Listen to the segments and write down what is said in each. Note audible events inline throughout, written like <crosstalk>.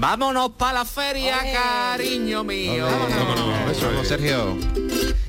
Vámonos para la feria, cariño mío. Vamos, Sergio.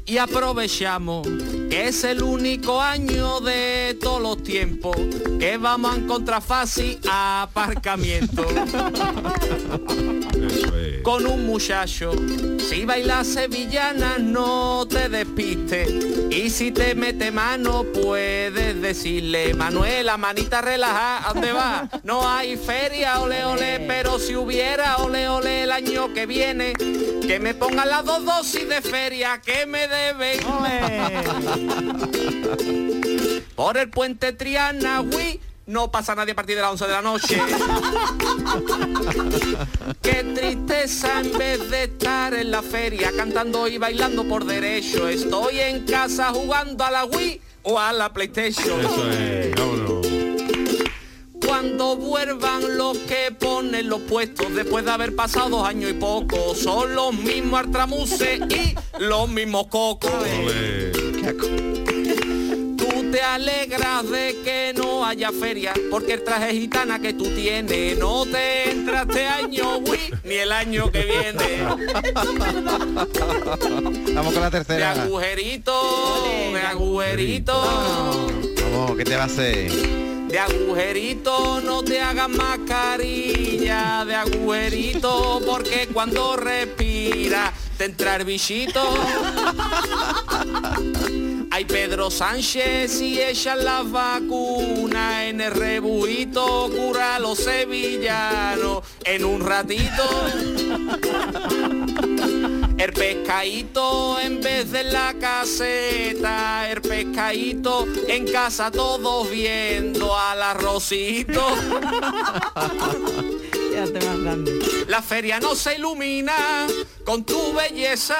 Y aprovechamos que es el único año de todos los tiempos que vamos a encontrar fácil aparcamiento. <laughs> Con un muchacho, si bailas sevillana no te despistes. Y si te mete mano puedes decirle, Manuela, manita relaja, ¿a dónde va? <laughs> No hay feria, ole ole, pero si hubiera, ole ole el año que viene, que me pongan las dos dosis de feria que me deben. <laughs> Por el puente Triana, uy, no pasa nadie a partir de las 11 de la noche. <laughs> Qué tristeza en vez de estar en la feria cantando y bailando por derecho. Estoy en casa jugando a la Wii o a la PlayStation. Eso es, vámonos. Cuando vuelvan los que ponen los puestos después de haber pasado dos años y poco, son los mismos artramuses y los mismos cocos. Ole. Te alegras de que no haya feria, porque el traje gitana que tú tienes no te entra este año, uy, ni el año que viene. Vamos con la De tercera. agujerito, de agujerito, Vamos, ¿qué te va a hacer? de agujerito, no te hagas mascarilla, de agujerito, porque cuando respira te entra el bichito. <laughs> Hay Pedro Sánchez y echan las vacunas en el rebujito, cura a los sevillanos en un ratito. El pescadito en vez de la caseta, el pescadito en casa todos viendo al arrocito. Ya te. La feria no se ilumina con tu belleza.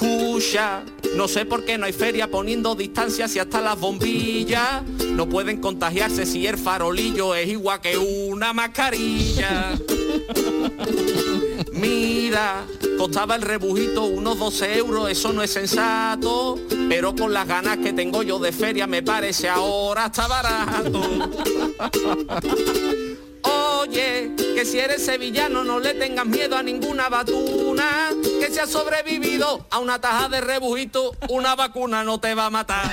Cuya, no sé por qué no hay feria poniendo distancias y hasta las bombillas no pueden contagiarse si el farolillo es igual que una mascarilla. <laughs> Mira, costaba el rebujito unos 12 euros, eso no es sensato, pero con las ganas que tengo yo de feria me parece ahora está barato. <laughs> Oye, que si eres sevillano no le tengas miedo a ninguna batuna, que si has sobrevivido a una taja de rebujito, una vacuna no te va a matar.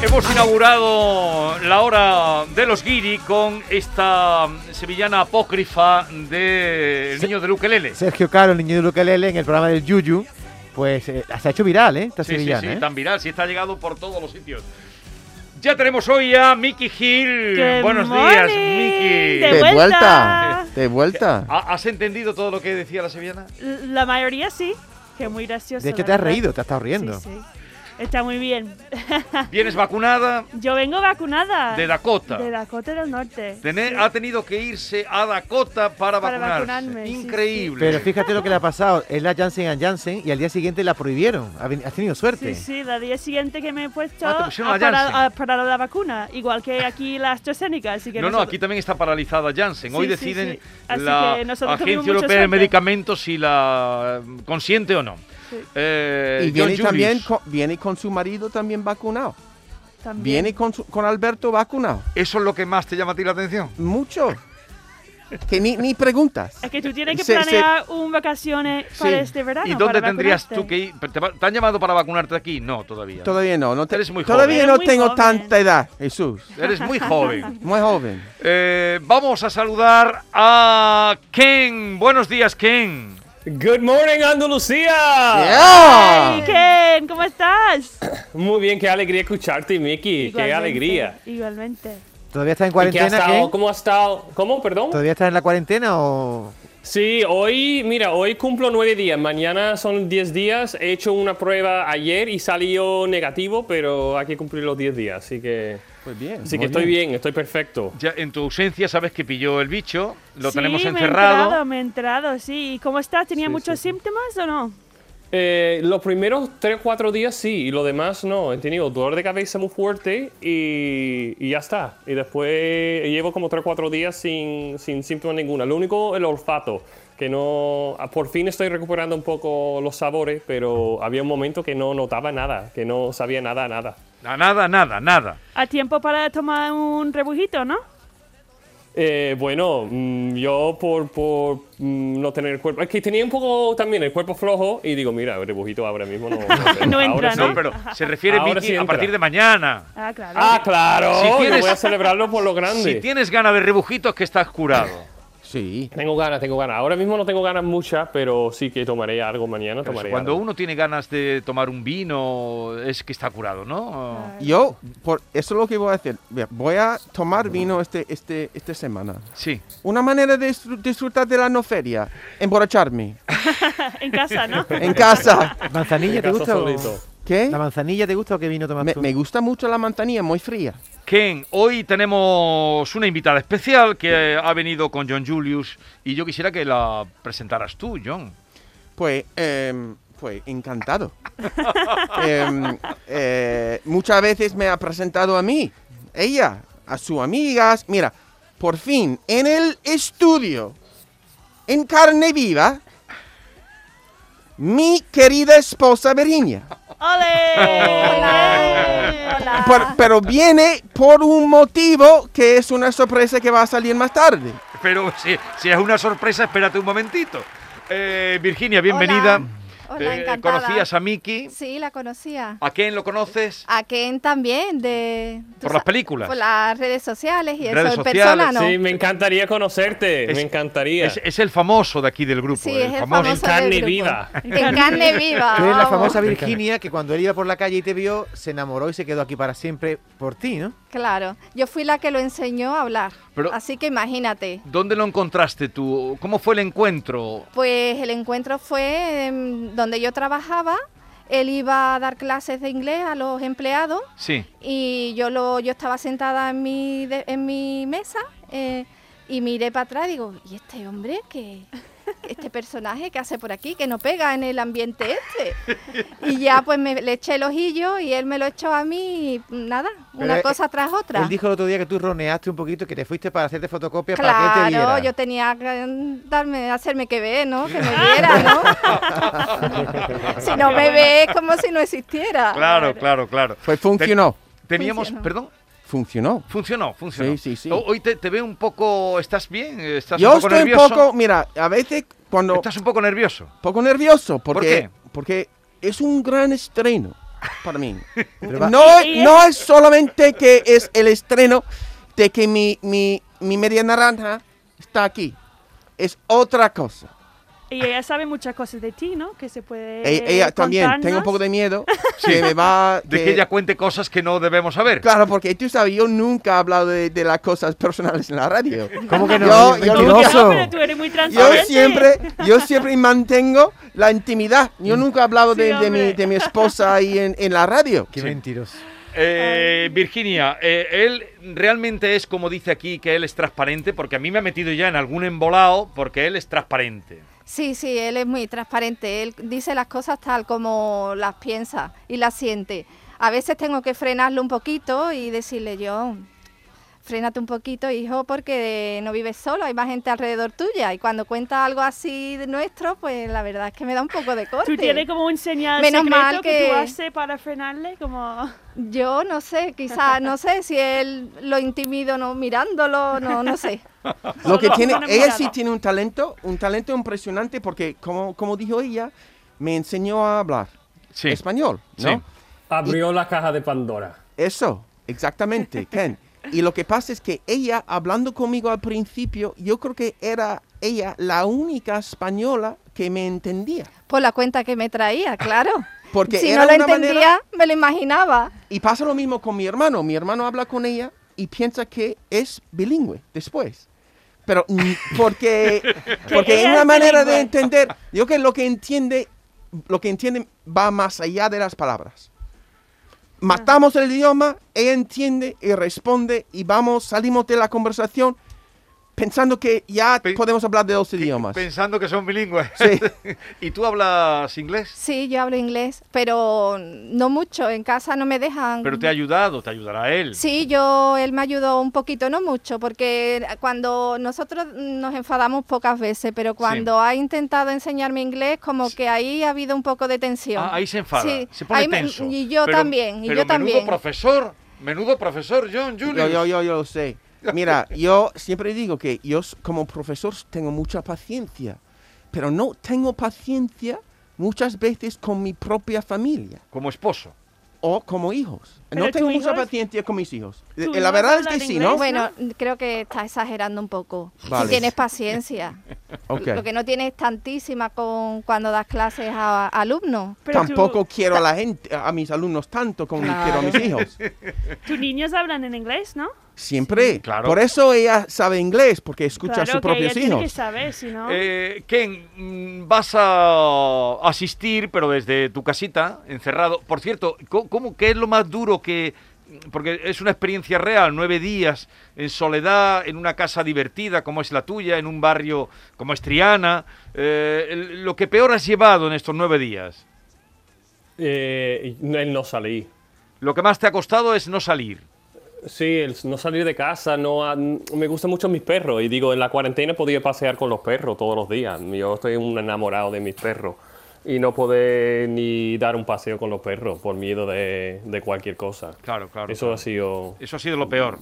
Hemos inaugurado la hora de los guiri con esta sevillana apócrifa de El niño del ukelele. Sergio Caro, el niño de Luquelele, en el programa del Yuyu, pues eh, se ha hecho viral, ¿eh? Esta Sí, sí, sevillana, sí, ¿eh? tan viral, sí está llegado por todos los sitios. Ya tenemos hoy a Mickey Hill. Good Buenos días, morning. Mickey. De De vuelta. De vuelta. <laughs> ¿Ha- ¿Has entendido todo lo que decía la sevillana? La mayoría sí, que muy gracioso. De hecho, te has verdad. reído, te has estado riendo. Sí, sí. Está muy bien. <laughs> ¿Vienes vacunada? Yo vengo vacunada. De Dakota. De Dakota del Norte. Sí. Ha tenido que irse a Dakota para, Para vacunarse. vacunarme, sí, Increíble. Pero fíjate lo que le ha pasado. Es la Janssen Janssen y al día siguiente la prohibieron. Has tenido suerte. Sí, sí, la día siguiente que me he puesto Ah, ha la parado, Janssen. ha parado la vacuna, igual que aquí la AstraZeneca, así que no, no, aquí también está paralizada Janssen. Hoy deciden la Agencia Europea de. Medicamentos si la eh, consiente o no. Sí. Eh, Y viene también con, viene con su marido también vacunado. también. Viene con, su- con Alberto vacunado. ¿Eso es lo que más te llama a ti la atención? Mucho. Que ni, ni preguntas. Es que tú tienes que Se- se- planear un vacaciones para Sí. este verano. ¿Y dónde para tendrías vacunarte. tú que ir? ¿Te, te han llamado para vacunarte aquí? No, todavía. Todavía no. no te- Eres muy todavía joven. no tengo joven. tanta edad, Jesús. Eres muy joven. <laughs> Muy joven. Eh, vamos a saludar a Ken. Buenos días, Ken. Good morning, Andalucía. Yeah. Hey, Ken, ¿cómo estás? Muy bien, qué alegría escucharte, Mickey. Qué alegría. Igualmente. ¿Todavía estás en ¿Y qué has cuarentena, estado? Ken? ¿Cómo has estado? ¿Cómo? Perdón. ¿Todavía estás en la cuarentena o...? Sí, hoy, mira, hoy cumplo nueve días. Mañana son diez días. He hecho una prueba ayer y salió negativo, pero hay que cumplir los diez días. Así que, Pues bien. así que estoy bien, estoy perfecto. Ya en tu ausencia sabes que pilló el bicho, lo sí, tenemos Me he encerrado. enterado, me he enterado, sí. ¿Y cómo estás? ¿Tenía Sí, muchos sí, sí. síntomas o no? Eh, los primeros 3 4 días sí, y lo demás no. He tenido dolor de cabeza muy fuerte y, y ya está. Y después llevo como 3 4 días sin, sin síntomas ninguna. Lo único, el olfato. que no... ah, Por fin estoy recuperando un poco los sabores, pero había un momento que no notaba nada, que no sabía nada, nada. Na- Nada, nada, nada. A tiempo para tomar un rebujito, ¿no? Eh, bueno, mm, yo por, por mm, no tener el cuerpo... Es que tenía un poco también el cuerpo flojo y digo, mira, el rebujito ahora mismo no... no <laughs> sé. No entra. ¿no? No, pero se refiere Vicky sí a partir de mañana. Ah, claro. Ah, claro, Si yo tienes- voy a celebrarlo por lo grande. Si tienes ganas de rebujitos, que estás curado. <laughs> Sí. Tengo ganas, tengo ganas. Ahora mismo no tengo ganas muchas, pero sí que tomaré algo mañana. Pero Tomaré cuando algo. uno tiene ganas de tomar un vino, es que está curado, ¿no? Yo, por, eso es lo que voy a hacer. Voy a tomar vino este, este, esta semana. Sí. Una manera de disfr- disfrutar de la no feria, emborracharme <laughs> En casa, ¿no? <laughs> en casa. ¿Manzanilla te casa gusta? o-. ¿Qué? ¿La manzanilla te gusta o qué vino tomas Me, tú? me gusta mucho la manzanilla, muy fría. Ken, hoy tenemos una invitada especial que ha venido con John Julius y yo quisiera que la presentaras tú, John. Pues, em, pues encantado. <laughs> Em, eh, muchas veces me ha presentado a mí, ella, a sus amigas. Mira, por fin, en el estudio, en carne viva, mi querida esposa Virginia. ¡Ole! Hola. Por- pero viene por un motivo que es una sorpresa que va a salir más tarde. Pero si, si es una sorpresa, espérate un momentito. Eh, Virginia, bienvenida. Hola. Hola, Eh, encantada. ¿Conocías a Miki? Sí, la conocía. ¿A quién lo conoces? A Ken también, de... Por las películas. Por las redes sociales y Redes eso, en sociales, persona, ¿no? Sí, me encantaría conocerte, Es- me encantaría. Es, es el famoso de aquí del grupo. Sí, es el en famoso del carne grupo. viva. En carne viva. Tú eres la famosa Virginia que cuando él iba por la calle y te vio, se enamoró y se quedó aquí para siempre por ti, ¿no? Claro, yo fui la que lo enseñó a hablar. Pero- Así que imagínate. ¿Dónde lo encontraste tú? ¿Cómo fue el encuentro? Pues el encuentro fue em, donde yo trabajaba. Él iba a dar clases de inglés a los empleados Sí. y yo lo yo estaba sentada en mi de- en mi mesa eh, y miré para atrás y digo y este hombre que este personaje que hace por aquí que no pega en el ambiente este y ya pues me le eché el ojillo y él me lo echó a mí y nada Pero una él- cosa tras otra Él dijo el otro día que tú roneaste un poquito, que te fuiste para hacerte fotocopias para que él te claro viera. yo tenía que darme hacerme que ve no que me <laughs> viera no <laughs> si no me ve es como si no existiera Claro, claro, claro. Pues funcionó. Teníamos, Funcionó. perdón, Funcionó. funcionó, funcionó. Sí, sí, sí. Ho- Hoy te, te veo un poco, ¿estás bien? ¿Estás Yo un poco estoy un poco, mira, a veces cuando... Estás un poco nervioso. poco nervioso porque, qué? porque es un gran estreno para mí. <laughs> No, no es solamente que es el estreno de que mi, mi, mi media naranja está aquí. Es otra cosa. Y ella sabe muchas cosas de ti, ¿no? Que se puede. E- ella también, tengo un poco de miedo <laughs> que me va... De que ella cuente cosas que no debemos saber. Claro, porque tú sabes, yo nunca he hablado de, de las cosas personales en la radio. ¿Cómo que no? Yo- yo ¿Cómo que no? Pero tú eres muy Yo transparente. siempre, yo siempre mantengo la intimidad. Yo nunca he hablado Sí, de, de mi, de mi esposa ahí en, en la radio. Qué mentiroso. Eh, Virginia, eh, él realmente es como dice aquí que él es transparente, porque a mí me ha metido ya en algún embolado porque él es transparente. Sí, sí, él es muy transparente. Él dice las cosas tal como las piensa y las siente. A veces tengo que frenarlo un poquito y decirle yo, frénate un poquito, hijo, porque no vives solo, hay más gente alrededor tuya. Y cuando cuenta algo así de nuestro, pues la verdad es que me da un poco de corte. Tú tienes como un señal Menos secreto mal que... que- tú haces para frenarle, como... Yo no sé, quizás, no sé si él lo intimido no mirándolo, no, no sé. <laughs> Lo que tiene, ella sí tiene un talento, un talento impresionante porque, como, como dijo ella, me enseñó a hablar Sí. español, ¿no? Sí. Abrió la caja de Pandora. Eso, exactamente, Ken. Y lo que pasa es que ella, hablando conmigo al principio, yo creo que era ella la única española que me entendía. Por la cuenta que me traía, claro. <laughs> Porque si no una entendía, manera- me lo imaginaba. Y pasa lo mismo con mi hermano. Mi hermano habla con ella y piensa que es bilingüe después. Pero mm, <laughs> porque, porque es una manera de bilingüe. entender. Yo que lo que entiende, lo que entiende va más allá de las palabras. Matamos el idioma, ella entiende y responde y vamos, salimos de la conversación pensando que ya Pe- podemos hablar de dos idiomas. Pensando que son bilingües. Sí. <laughs> ¿Y tú hablas inglés? Sí, yo hablo inglés, pero no mucho. En casa no me dejan. Pero te ha ayudado, te ayudará él. Sí, yo, él me ayudó un poquito, no mucho, porque cuando nosotros nos enfadamos pocas veces, pero cuando ha intentado enseñarme inglés, como que ahí ha habido un poco de tensión. Ah, ahí se enfada, Sí, se pone ahí me- y yo Pero- también, y pero yo también. Menudo profesor, menudo profesor, John Julius. Yo, yo, yo, yo lo sé. Mira, yo siempre digo que yo como profesor tengo mucha paciencia, pero no tengo paciencia muchas veces con mi propia familia Como esposo. o como hijos. No tengo mucha paciencia con mis hijos. ¿Tu Eh, La verdad es que sí? ¿no? Bueno, creo que está exagerando un poco. Vale. Si tienes paciencia. <laughs> Ok. Lo que no tienes tantísima con cuando das clases a, a alumnos. Pero tú- Tampoco quiero a la gente, a mis alumnos tanto como quiero a mis hijos. <laughs> tus niños hablan en inglés, ¿no? Siempre. Claro. Por eso ella sabe inglés, porque escucha claro a sus ella propios tiene que hijos. saber, si no... Eh, Ken, mm, vas a asistir, pero desde tu casita, encerrado. Por cierto, ¿cómo, ¿qué es lo más duro que...? Porque es una experiencia real, nueve días en soledad, en una casa divertida como es la tuya, en un barrio como es Triana. Eh, lo que peor has llevado en estos nueve días. Eh, el no salir. Lo que más te ha costado es no salir. Sí, el no salir de casa, no me gustan mucho mis perros y digo, en la cuarentena podía pasear con los perros todos los días. Yo estoy un enamorado de mis perros y no poder ni dar un paseo con los perros por miedo de, de cualquier cosa. Claro, claro. Eso claro. ha sido, Eso ha sido lo peor.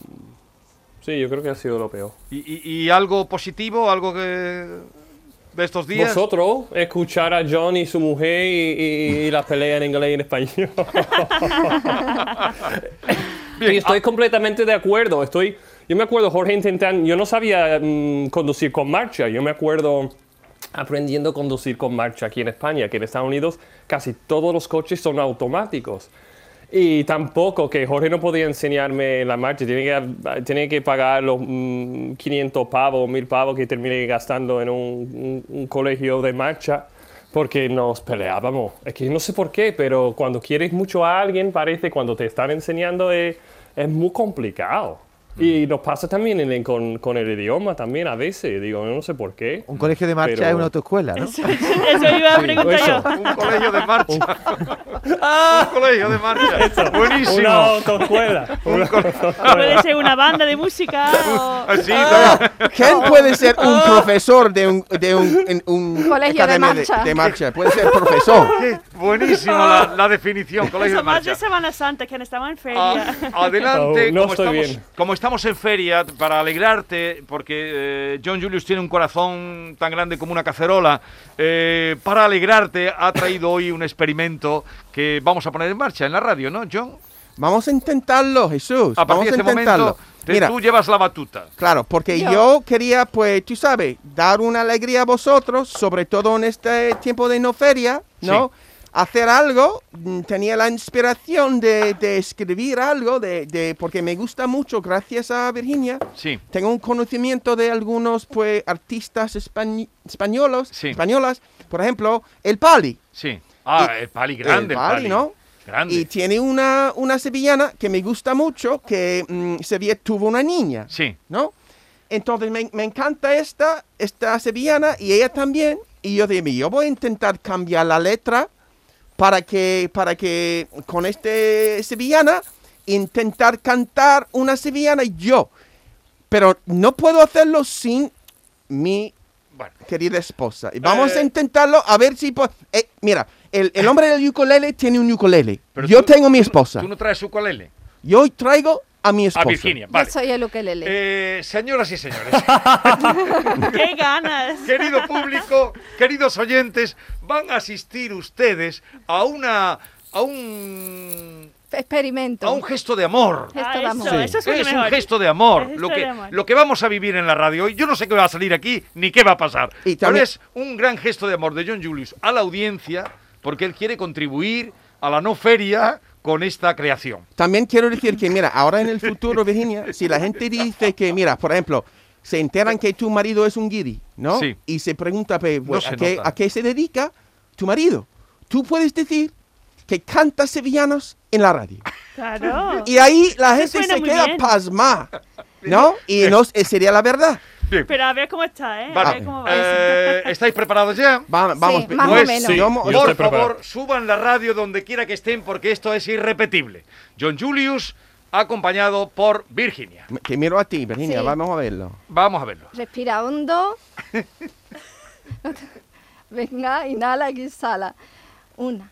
sí, yo creo que ha sido lo peor. ¿Y, y- y algo positivo, algo que de estos días? Vosotros, escuchar a John y su mujer y, y- y las peleas en inglés y en español. <laughs> Bien, Y estoy ah, completamente de acuerdo. Estoy, yo me acuerdo, Jorge, intentando, yo no sabía mm, conducir con marcha. Yo me acuerdo aprendiendo a conducir con marcha aquí en España, que en Estados Unidos casi todos los coches son automáticos. Y tampoco que Jorge no podía enseñarme la marcha, tiene que, tiene que pagar los mm, 500 pavos, 1000 pavos que terminé gastando en un, un- un colegio de marcha porque nos peleábamos. Es que no sé por qué, pero cuando quieres mucho a alguien, parece cuando te están enseñando es, es muy complicado. Y nos pasa también en el- con, con el idioma también a veces, digo, no sé por qué. Un colegio de marcha Pero- es una autoescuela, ¿no? Eso iba a preguntar eso. yo. Un colegio de marcha. un colegio de marcha. <laughs> Buenísimo. Una autoescuela. <laughs> Una Puede ser una banda de música o... <laughs> Así, ¿Quién puede ser un profesor de un, de un, en un Colegio de academia marcha. de marcha? Puede ser profesor. buenísimo la, la definición, colegio Eso de más de marcha. Semana Santa, que no estaba en feria. Ah, adelante, Oh, no como, estoy estamos, bien. como estamos en feria, para alegrarte, porque eh, John Julius tiene un corazón tan grande como una cacerola, eh, para alegrarte ha traído hoy un experimento que vamos a poner en marcha en la radio, ¿no, John? Vamos a intentarlo, Jesús. A Vamos partir de a este intentarlo. momento, te- Mira, tú llevas la batuta. claro, porque Yo. yo. quería, pues, tú sabes, dar una alegría a vosotros, sobre todo en este tiempo de no feria, ¿no? Hacer algo, mm, tenía la inspiración de, de escribir algo, de, de- porque me gusta mucho, gracias a Virginia, Sí, tengo un conocimiento de algunos, pues, artistas españ- españolos, Sí. españolas, por ejemplo, el Pali. sí. Ah, Y- el pali grande, el Pali, ¿no? Grande. Y tiene una, una sevillana que me gusta mucho, que mm, Sevilla tuvo una niña, Sí, ¿no? Entonces me, me encanta esta, esta sevillana y ella también. Y yo dije, yo voy a intentar cambiar la letra para que, para que con este sevillana intentar cantar una sevillana yo. Pero no puedo hacerlo sin mi bueno. querida esposa. Y vamos Eh. a intentarlo a ver si... eh, mira, el, el hombre del ukulele tiene un ukulele. Pero yo tú- tengo mi esposa. Tú no traes ukulele. Yo traigo a mi A esposa. Virginia, Yo vale. soy el ukelele. Eh, señoras y señores, <laughs> ¡Qué ganas! querido público, queridos oyentes, van a asistir ustedes a una a un Experimento. a un gesto de amor. Ah, Gesto de amor. eso, eso es, un gesto de amor. Lo que, de amor. lo que vamos a vivir en la radio hoy, yo no sé qué va a salir aquí ni qué va a pasar. Y Pero es un gran gesto de amor de John Julius a la audiencia porque él quiere contribuir a la no feria con esta creación. También quiero decir que, mira, ahora en el futuro, Virginia, si la gente dice que, mira, por ejemplo, se enteran que tu marido es un guiri, ¿no? Sí. Y se pregunta, pues, No se ¿a, qué, a qué se dedica tu marido? Tú puedes decir que canta sevillanos en la radio. Claro. Y ahí la gente se queda bien. pasma, ¿no? Y no, eh, sería la verdad. Bien. Pero a ver cómo está, ¿eh? A Vale. ver cómo va. Eh, ¿Estáis preparados ya? Va- vamos, Sí, más o menos. sí. yo mo- Yo Por preparado. favor, suban la radio donde quiera que estén porque esto es irrepetible. John Julius, acompañado por Virginia. Te miro a ti, Virginia, Sí. vamos a verlo. Vamos a verlo. Respira hondo. <laughs> Venga, inhala y exhala. Una.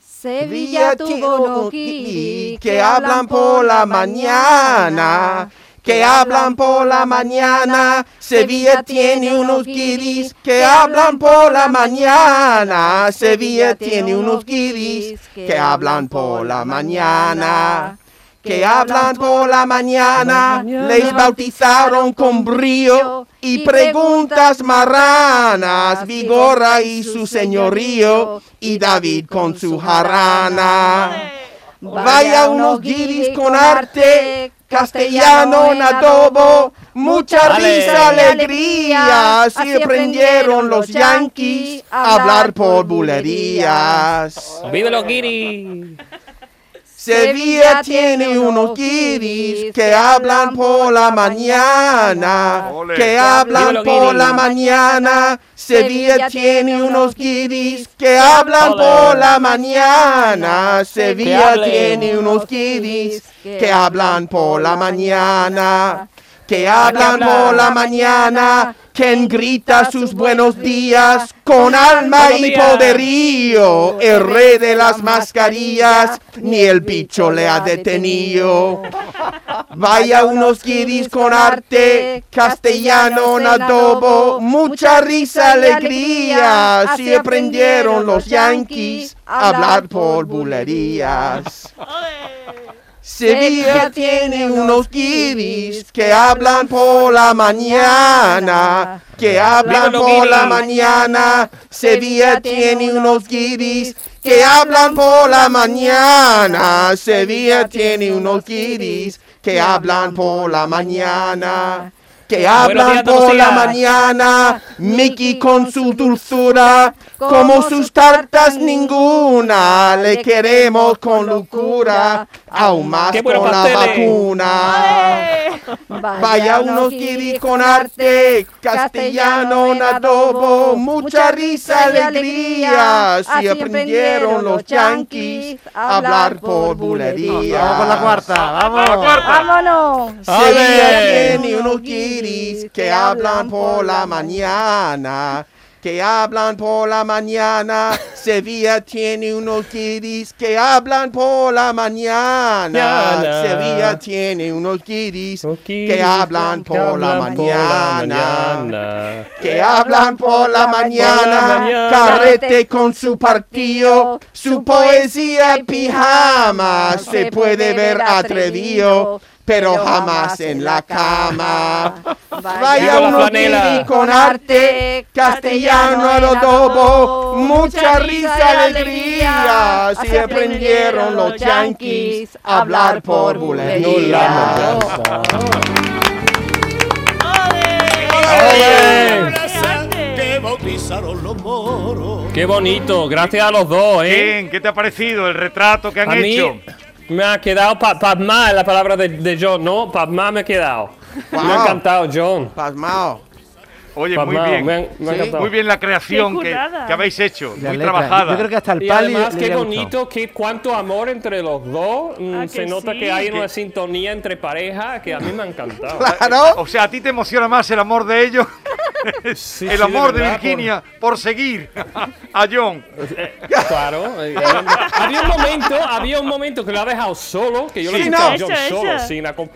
Sevilla tuvo guiris que hablan por la mañana. Que hablan por la mañana, Sevilla tiene unos guiris que hablan por la mañana, Sevilla tiene unos guiris que hablan por la mañana, que hablan por la mañana, les bautizaron con brío y preguntas marranas, Vigorra y su señorío y David con su jarana. Vaya unos guiris con arte, castellano en adobo, mucha risa, alegría, así aprendieron los yanquis a hablar por bulerías. ¡Vive los guiris! Sevilla tiene unos guiris que hablan por la mañana, que hablan por la mañana. Sevilla tiene unos guiris que hablan por la mañana. Sevilla tiene unos guiris que hablan por la mañana. Que hablan por la mañana, quien grita sus buenos días con alma y poderío. El rey de las mascarillas, ni el bicho le ha detenido. Vaya unos guiris con arte, castellano en adobo, mucha risa, alegría. Así aprendieron los yanquis a hablar por bulerías. Sevilla tiene unos guiris que hablan por la mañana, que hablan por la mañana. Sevilla tiene unos guiris que hablan por la mañana. Sevilla tiene unos guiris que hablan por la mañana. Que hablan por la mañana, Mickey con su dulzura, como sus tartas ninguna, le queremos con locura, aún más ¡Qué con la pasteles! vacuna. Vaya unos guiris con arte, castellano en adobo, mucha risa, alegría, así aprendieron los yanquis a hablar por bulerías. Vamos con la cuarta, vamos. ¡Vámonos! Sevilla ¡Ale! tiene unos guiris que hablan por la mañana. Que hablan por la mañana. <laughs> Sevilla tiene unos guiris que hablan por la mañana. Mañana. Sevilla tiene unos guiris que hablan por la mañana. Que hablan por la mañana, carrete con su partido, su poesía pijama, se puede ver atrevido, pero jamás en la cama. Vaya Viva la con arte, castellano al adobo, mucha risa, alegría, así aprendieron los yanquis a hablar por bulerías. ¡Ole! ¡Qué bautizaron los moros. Qué bonito, gracias a los dos, ¿eh? Bien, ¿qué te ha parecido el retrato que han A mí hecho? Me ha quedado pa pasmar la palabra de, de John, ¿no? Pasmar me ha quedado. Me ha encantado, John. Pasmao. Oye, muy Pasmado, bien. me han- me ha Sí. encantado. Muy bien la creación que, habéis hecho, La muy letra. trabajada. Yo creo que hasta el Y pali además, le qué bonito, qué, cuánto amor entre los dos. Mm, Ah, se que nota sí. que hay una sintonía entre pareja que a mí me ha encantado. <laughs> Claro. O sea, a ti te emociona más el amor de ellos, <laughs> Sí, el sí, amor de, verdad, Virginia por... seguir a John. eh, claro. eh, eh, había un momento, había un momento que lo ha dejado solo, que yo Sí, le he escuchado a no. John Eso, solo, eso. sin acom-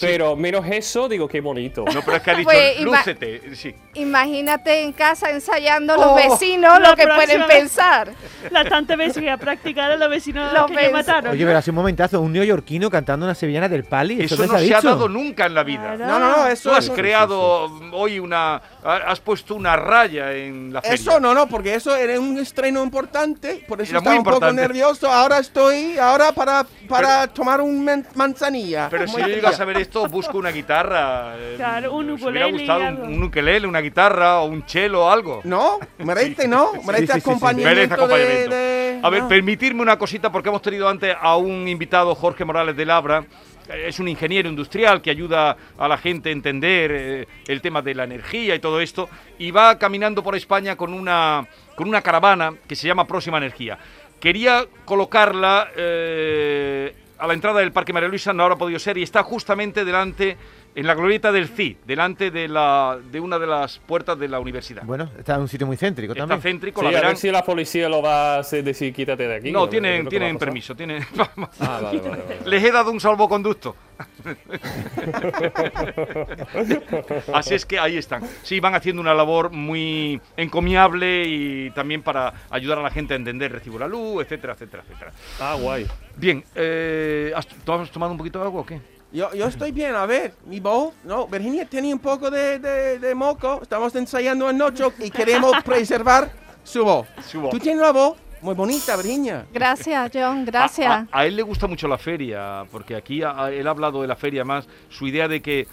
Pero menos eso, digo, qué bonito. No, pero es que ha <laughs> dicho, Pues, lúcete. Sí. Imagínate en casa ensayando Oh, los vecinos lo que pueden pensar. Las tantas veces que ha practicado los vecinos Los que le mataron. Oye, pero hace un momentazo, un neoyorquino cantando una sevillana del pali. Eso, Eso no no se se ha dado nunca en la vida. Claro. No, no, no, eso Tú has eso- creado hoy una... Has puesto una raya en la feria. Eso no, no, porque eso era un estreno importante, por eso Era estaba muy un poco nervioso. Ahora estoy, ahora para, para tomar un man- manzanilla. Pero si yo llego a saber esto, busco una guitarra. eh, Claro, un hubiera ukulele y gustado un, un ukelele, una guitarra o un cello o algo. No, merece, ¿no? Merece sí, sí, sí. acompañamiento. Merece acompañamiento. De, de- A ver, no. permitirme una cosita porque hemos tenido antes a un invitado, Jorge Morales de Labra, es un ingeniero industrial que ayuda a la gente a entender eh, el tema de la energía y todo esto, y va caminando por España con una, con una caravana que se llama Próxima Energía. Quería colocarla eh, a la entrada del Parque María Luisa, no habrá podido ser, y está justamente delante, en la glorieta del CI, delante de, la, de una de las puertas de la universidad. Bueno, está en un sitio muy céntrico Está también. céntrico, Sí, la a ver si la policía lo va a decir quítate de aquí. No, ¿o qué es tienen, tienen permiso, tienen... <laughs> Ah, vale, vale, vale. Les he dado un salvoconducto. <laughs> Así es que ahí están. Sí, van haciendo una labor muy encomiable y también para ayudar a la gente a entender recibo la luz, etcétera, etcétera, etcétera. Ah, guay. Bien, eh, ¿has, ¿tú has tomado un poquito de agua o qué? Yo, yo estoy bien, a ver, mi voz, no, Virginia tenía un poco de, de, de moco, estamos ensayando anoche y <laughs> queremos preservar su voz. Su voz. Tú tienes una voz muy bonita, Virginia. Gracias, John, A, gracias. a- a él le gusta mucho la feria, porque aquí a- a- él ha hablado de la feria más, su idea de que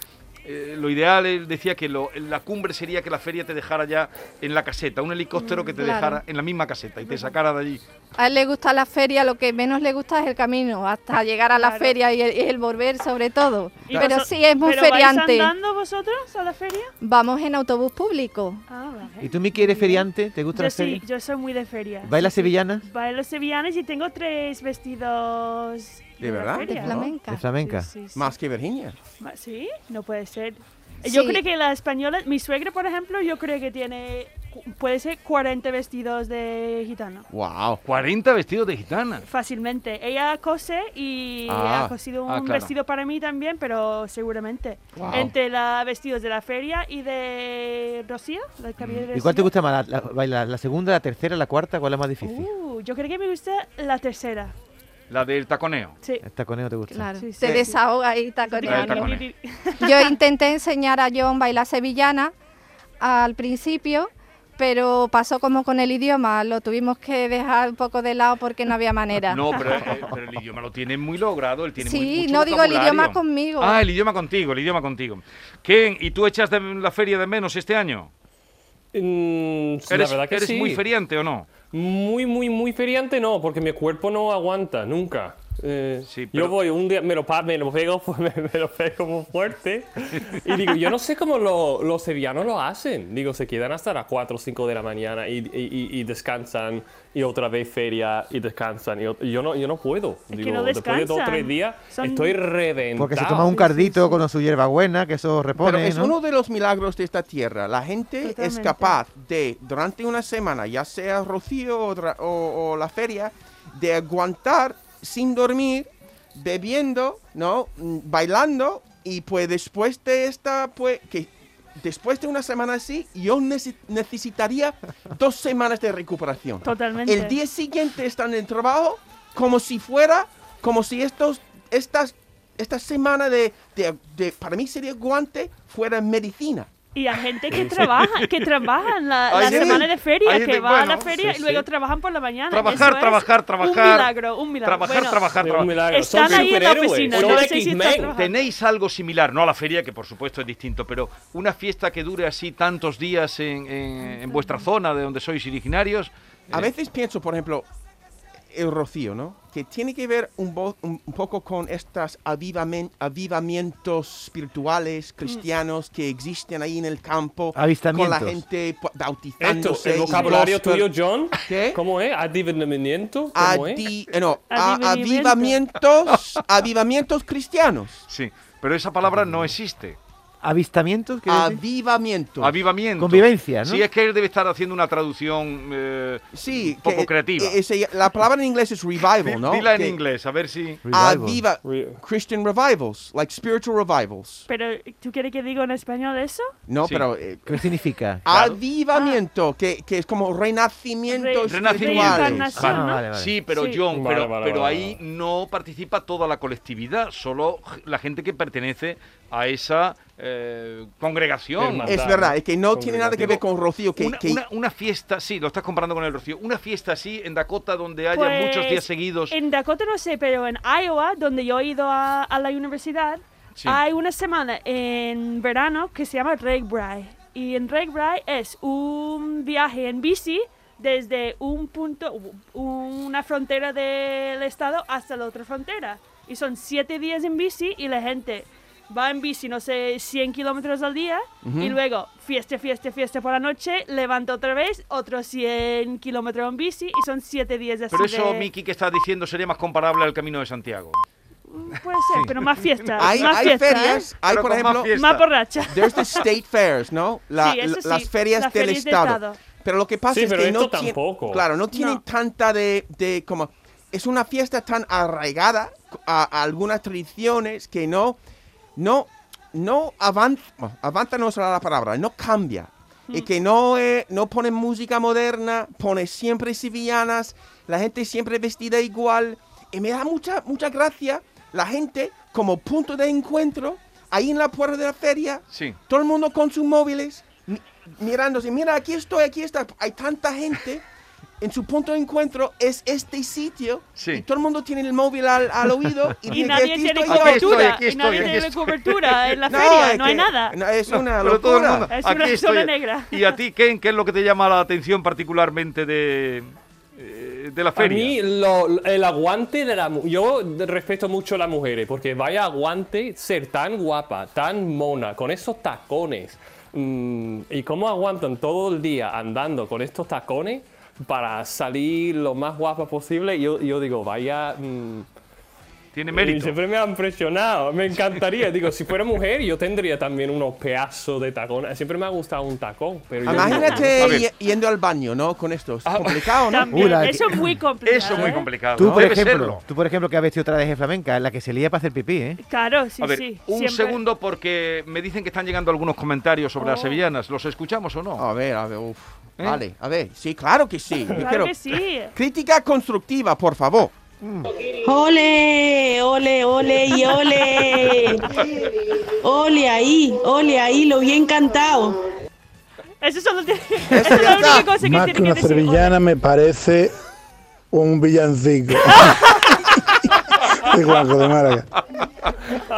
eh, lo ideal, él decía que lo- la cumbre sería que la feria te dejara ya en la caseta, un helicóptero que te claro. dejara en la misma caseta y te sacara de allí. A él le gusta la feria, lo que menos le gusta es el camino, hasta <laughs> llegar a la Claro. feria y el, y el volver sobre todo. ¿Y Pero sí, es muy ¿pero feriante. ¿Vais andando vosotros a la feria? Vamos en autobús público. Ah, vale. ¿Y tú, Miki, eres feriante? ¿Te gusta Yo la sí, feria? yo soy muy de feria. ¿Bailas Sí, sí. sevillanas? Bailo sevillanas y tengo tres vestidos. ¿De verdad? De flamenca. ¿De flamenca? Sí, sí, sí. Más que Virginia. ¿Sí? No puede ser. Yo Sí. creo que la española, mi suegra, por ejemplo, yo creo que tiene, puede ser 40 vestidos de gitano. Wow. 40 vestidos de gitana. Fácilmente. Ella cose y Ah, ha cosido un ah, claro. vestido para mí también, pero seguramente. Wow. Entre los vestidos de la feria y de Rocío, la que había de Mm. ¿Y cuál te gusta más? ¿La, la- la segunda, la tercera, la cuarta? ¿Cuál es más difícil? Uh, yo creo que me gusta la tercera. La del taconeo. Sí. ¿El taconeo te gusta? Claro, Sí, sí, desahoga ahí taconeando. taconeo. Yo intenté enseñar a John bailar sevillana al principio, pero pasó como con el idioma, lo tuvimos que dejar un poco de lado porque no había manera. No, pero, eh, pero el idioma lo tiene muy logrado, él tiene muy- sí, mucho no digo el idioma conmigo. Ah, el idioma contigo, el idioma contigo. Ken, ¿y tú echas de la feria de menos este año? Mm, la ¿Eres, verdad que eres sí. muy feriante o no? Muy, muy, muy feriante no, porque mi cuerpo no aguanta nunca. Eh, Sí, pero- Yo voy un día, me lo, me lo pego, <laughs> me, me lo pego muy fuerte. Y digo, yo no sé cómo lo- los sevillanos lo hacen. Digo, se quedan hasta las 4 o 5 de la mañana y, y- y- y descansan, y otra vez feria y descansan. Y, yo, no, yo no puedo. Es que Digo, no después de dos o tres días, Son- estoy reventado. Porque se toma un cardito con su hierbabuena, que eso repone, Pero es ¿no? uno de los milagros de esta tierra. La gente es Totalmente. capaz de, durante una semana, ya sea Rocío o, o- o la feria, de aguantar sin dormir, bebiendo, ¿no? Mm, Bailando. Y pues después de esta, pues, que después de una semana así, yo nece- necesitaría dos semanas de recuperación. Totalmente. El día siguiente están en el trabajo como si fuera, como si estos, estas, esta semana de, de- de- para mí sería guante, fuera medicina. Y hay gente que trabaja, que trabaja en la, la gente- semana de feria, que gente- va a la bueno, feria sí, y luego sí. trabajan por la mañana. Trabajar, Eso es trabajar, trabajar. Un milagro, un milagro. Trabajar, Bueno, trabajar, Sí, un trabajar. milagro. Están Son ahí en la superhéroes, oficina, no sé si. ¿Tenéis algo similar? No a la feria, que por supuesto es distinto, pero una fiesta que dure así tantos días en, en- en vuestra zona de donde sois originarios. A eh, veces pienso, por ejemplo, el rocío, ¿no? Que tiene que ver un, bo- un- un poco con estos avivamen- avivamientos espirituales cristianos que existen ahí en el campo. Con la gente pu- Esto, bautizándose. el vocabulario tuyo, John. ¿Qué? ¿Cómo es? Adivinamiento. ¿Cómo es? Adi- eh, no, avivamientos, avivamientos cristianos. Sí, pero esa palabra no existe. ¿Avistamientos? Avivamiento. Avivamiento. Convivencia, ¿no? Sí, es que él debe estar haciendo una traducción eh, Sí, un poco que- creativa. eh, ese- la palabra en inglés es revival, ¿no? Dila en Que inglés, a ver si... Revival. Aviva, Re- Christian revivals, like spiritual revivals. Pero, ¿tú quieres que diga en español eso? No, Sí. pero eh, ¿Qué significa? Avivamiento, que, que es como renacimiento Re- reencarnación. Ah, ¿no? vale, vale. Sí, pero Sí. John, Vale, pero, vale, pero vale, ahí vale. no participa toda la colectividad, solo la gente que pertenece a esa eh, congregación. Hermandad. Es verdad, es que no tiene nada que ver con Rocío, que, Una, que- una- una fiesta, sí, lo estás comparando con el Rocío. Una fiesta así en Dakota donde haya Pues, muchos días seguidos. En Dakota no sé, pero en Iowa, donde yo he ido a, a la universidad, Sí. hay una semana en verano que se llama Ragbrai. Y en Ragbrai es un viaje en bici desde un punto, una frontera del estado hasta la otra frontera. Y son siete días en bici y la gente va en bici, no sé, 100 kilómetros al día y luego fiesta, fiesta, fiesta por la noche, levanta otra vez otros 100 kilómetros en bici y son siete días así Pero eso, de- Miki, que estás diciendo sería más comparable al Camino de Santiago. Puede ser, pero más fiesta. <laughs> Hay, más hay fiesta, ¿eh? ferias, hay Pero por más ejemplo, fiesta. Más borracha. <laughs> there's the state fairs, ¿no? La- Sí, eso la- sí, las ferias las del ferias de estado. estado. Pero lo que pasa Sí, es pero que esto no tiene, tampoco. claro, no tiene No. tanta de, de como es una fiesta tan arraigada a, a algunas tradiciones que no no no avanza, avanza no será la palabra, no cambia. Y que no, eh, no pone música moderna, pone siempre sevillanas, la gente siempre vestida igual. Y me da mucha, mucha gracia la gente como punto de encuentro ahí en la puerta de la feria Sí. todo el mundo con sus móviles, mi- mirándose, mira, aquí estoy, aquí está. Hay tanta gente, en su punto de encuentro es este sitio, Sí. y todo el mundo tiene el móvil al, al oído <laughs> y, Y dice, nadie "Aquí tiene estoy yo". Aquí estoy, cobertura. aquí y estoy, nadie aquí tiene cobertura en la No, feria. es No hay que- nada. no, es una Pero todo el locura. mundo. Es Aquí una estoy. zona negra. ¿Y a ti, Ken, qué es lo que te llama la atención particularmente de, eh, de la A feria? mí lo- el aguante de la mu- yo respeto mucho a las mujeres porque vaya aguante ser tan guapa, tan mona, con esos tacones mm, y cómo aguantan todo el día andando con estos tacones para salir lo más guapa posible. Yo, yo digo, vaya. mm, Tiene y mérito. siempre me ha impresionado, me encantaría. Digo, si fuera mujer, yo tendría también unos pedazos de tacones. Siempre me ha gustado un tacón, pero Imagínate y- yendo al baño, ¿no? Con esto. Es complicado, ¿no? También, eso es muy <laughs> complicado. Eso es muy ¿eh? complicado. Tú, por Debe ejemplo, serlo. tú, por ejemplo, que has vestido traje flamenca, la que se lía para hacer pipí, ¿eh? Claro, sí, A ver, sí. un siempre. segundo porque me dicen que están llegando algunos comentarios sobre las Oh. sevillanas. ¿Los escuchamos o no? A ver, a ver, uf. ¿Eh? Vale, a ver. Sí, claro que sí. <laughs> Yo Claro quiero- que sí. Crítica constructiva, por favor. Ole, ole, ole y ole. Ole ahí, ole ahí, lo bien cantado. Eso solo tiene- esa es la única cosa que Más tiene que una decir. sevillana me parece un villancico. <laughs> <laughs> de Juanjo de Málaga.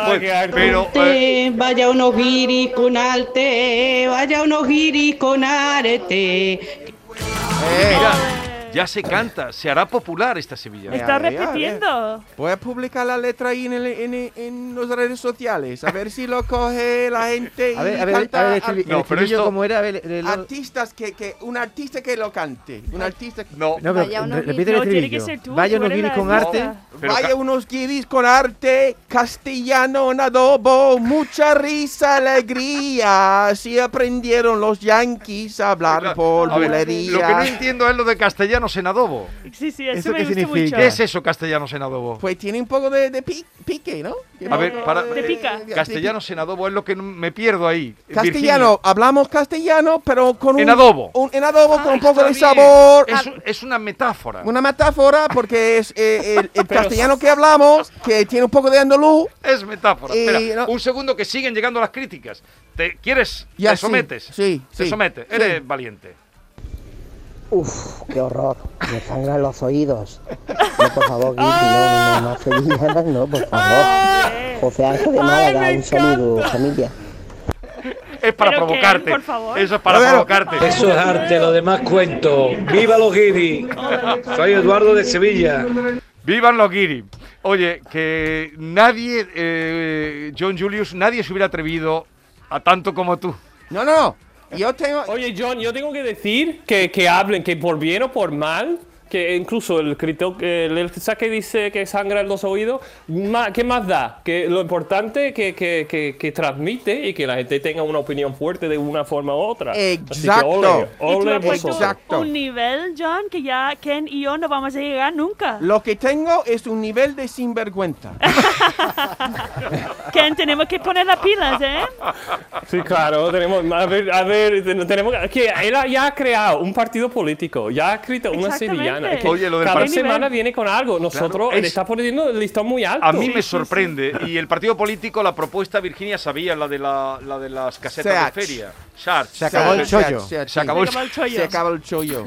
Pues, pero eh, vaya unos guiris con arte, vaya unos guiris con arte. Eh, mira, ya se canta, se hará popular esta sevillana. Eh, Está repitiendo. Voy a publicar la letra ahí en, el- en, en las redes sociales. A ver si lo coge la gente y A ver, a ver, canta a ver, el, el No, pero esto- cómo era. El- el- artistas que, que un artista que lo cante. Un artista que No, no, Vaya pero unos re- repite el No, tiene que estribillo. ser tú, Vaya unos guiris con arte. Vaya unos guiris con arte, castellano en adobo, mucha risa, alegría. Así aprendieron los yanquis a hablar por bulería. lo que no entiendo es lo de castellanos en adobo. Sí, sí, eso, ¿Eso me qué gusta significa? mucho. ¿Qué es eso, castellanos en adobo? Pues tiene un poco de, de pi- pique, ¿no? A ver, para- Te pica. Castellanos en adobo es lo que me pierdo ahí. Castellano, hablamos castellano, pero con un... En adobo. un- en adobo con un poco de Está bien. sabor. Es, un- es una metáfora. Una metáfora porque es eh, el, el <laughs> castellano que hablamos, que tiene un poco de andaluz. Es metáfora. Y Espera, no- un segundo que siguen llegando las críticas. ¿Te quieres? Ya, ¿Te sí, sometes? sí, Te sí, sometes. sí. Eres valiente. Uf, qué horror. Me sangran los oídos. No, por favor, Guiri, no, no, no, más sevillanas, no, por favor. José Ángel de Málaga, un saludo, familia. Es para Pero provocarte. por favor. Eso es para provocarte. Eso es arte, lo demás cuento. ¡Viva los guiris! Soy Eduardo de Sevilla. Vivan los guiri. Oye, que nadie, eh, John Julius, nadie se hubiera atrevido a tanto como tú. No, no, no. Yo tengo... Oye, John, yo tengo que decir que, que hablen, que por bien o por mal, que incluso el crítico, el, el que dice que sangra en los oídos, ¿qué más da? Que lo importante que, que, que, que transmite y que la gente tenga una opinión fuerte de una forma u otra. Exacto. ole, Y tú ole has. Exacto. un nivel, John, que ya Ken y yo no vamos a llegar nunca. Lo que tengo es un nivel de sinvergüenza. <laughs> Ken, tenemos que poner las pilas, ¿eh? Sí, claro, tenemos, a ver, a ver, ten- tenemos que él ha- ya ha creado un partido político, ya ha escrito una Exactamente. Sevillana. Es que Oye, lo del cada semana viene con algo. Nosotros es- le está poniendo el listón muy alto. A mí me sí, sí. sorprende. Y el partido político, la propuesta, Virginia sabía, la de, la, la de las casetas Search. de feria. Search. Se acabó el chollo. se- acabó el acabó chollo. Se acaba el chollo.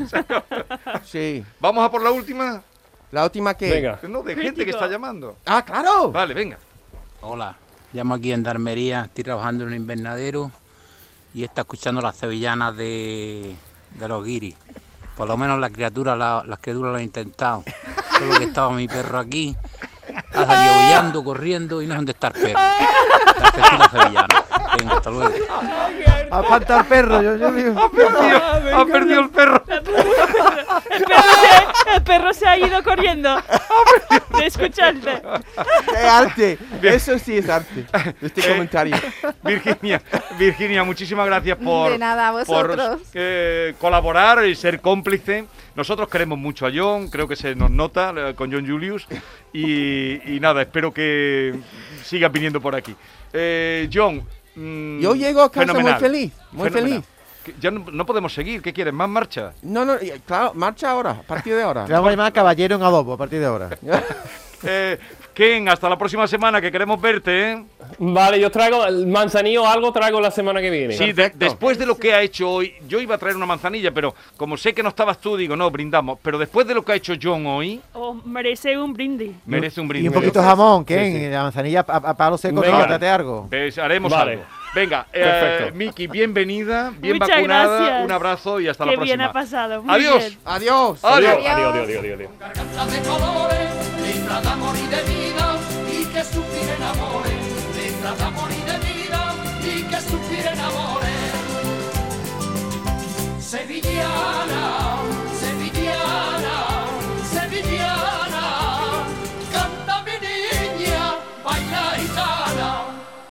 Sí. Vamos a por la última. La última que... Venga. No, de gente que está llamando. Ah, claro. Vale, venga. Hola, llamo aquí en Darmería, estoy trabajando en un invernadero y está escuchando las sevillanas de, de los guiris. Por lo menos la criatura, la- las criaturas lo han intentado. Solo que estaba mi perro aquí Ha salido huyendo, corriendo y no es donde está el perro. La Sevillana. Venga, hasta luego. A espantar perro, yo, yo digo. Ha perdido, ha perdido el perro. El perro, se, el perro se ha ido corriendo de escucharte. ¡Qué arte! Eso sí es arte. Este Eh, comentario. Virginia, Virginia, muchísimas gracias por, De nada, por eh, colaborar y ser cómplice. Nosotros queremos mucho a John, creo que se nos nota eh, con John Julius. Y, y nada, espero que sigas viniendo por aquí. Eh, John. mm, Yo llego a casa muy fenomenal, feliz, muy fenomenal. feliz. Ya no, no podemos seguir, ¿qué quieres? ¿Más marcha? No, no, y- claro, marcha ahora, a partir de ahora. Te <laughs> vamos a llamar caballero en adobo a partir de ahora. <laughs> Eh, Ken, hasta la próxima semana, que queremos verte, ¿eh? Vale, yo traigo el manzanillo, algo traigo la semana que viene. Sí, de- después de lo que ha hecho hoy, yo iba a traer una manzanilla, pero como sé que no estabas tú, digo, no, brindamos. Pero después de lo que ha hecho John hoy, Oh, merece un brindis. merece un Y brindis. un poquito de jamón, que la manzanilla a, a palo seco, Venga. no, trate algo. Pues haremos Vale. algo. Venga, eh, Perfecto. Miki, bienvenida, bien Muchas vacunada, gracias. un abrazo y hasta Qué la próxima. bien ha pasado. Muy Adiós. bien. Adiós. Adiós. Adiós, adiós, adiós, adiós, adiós. garganta de colores, letra de amor y de vida, y que suspiren amores, letra de amor y de vida, y que suspiren amores. Sevillana,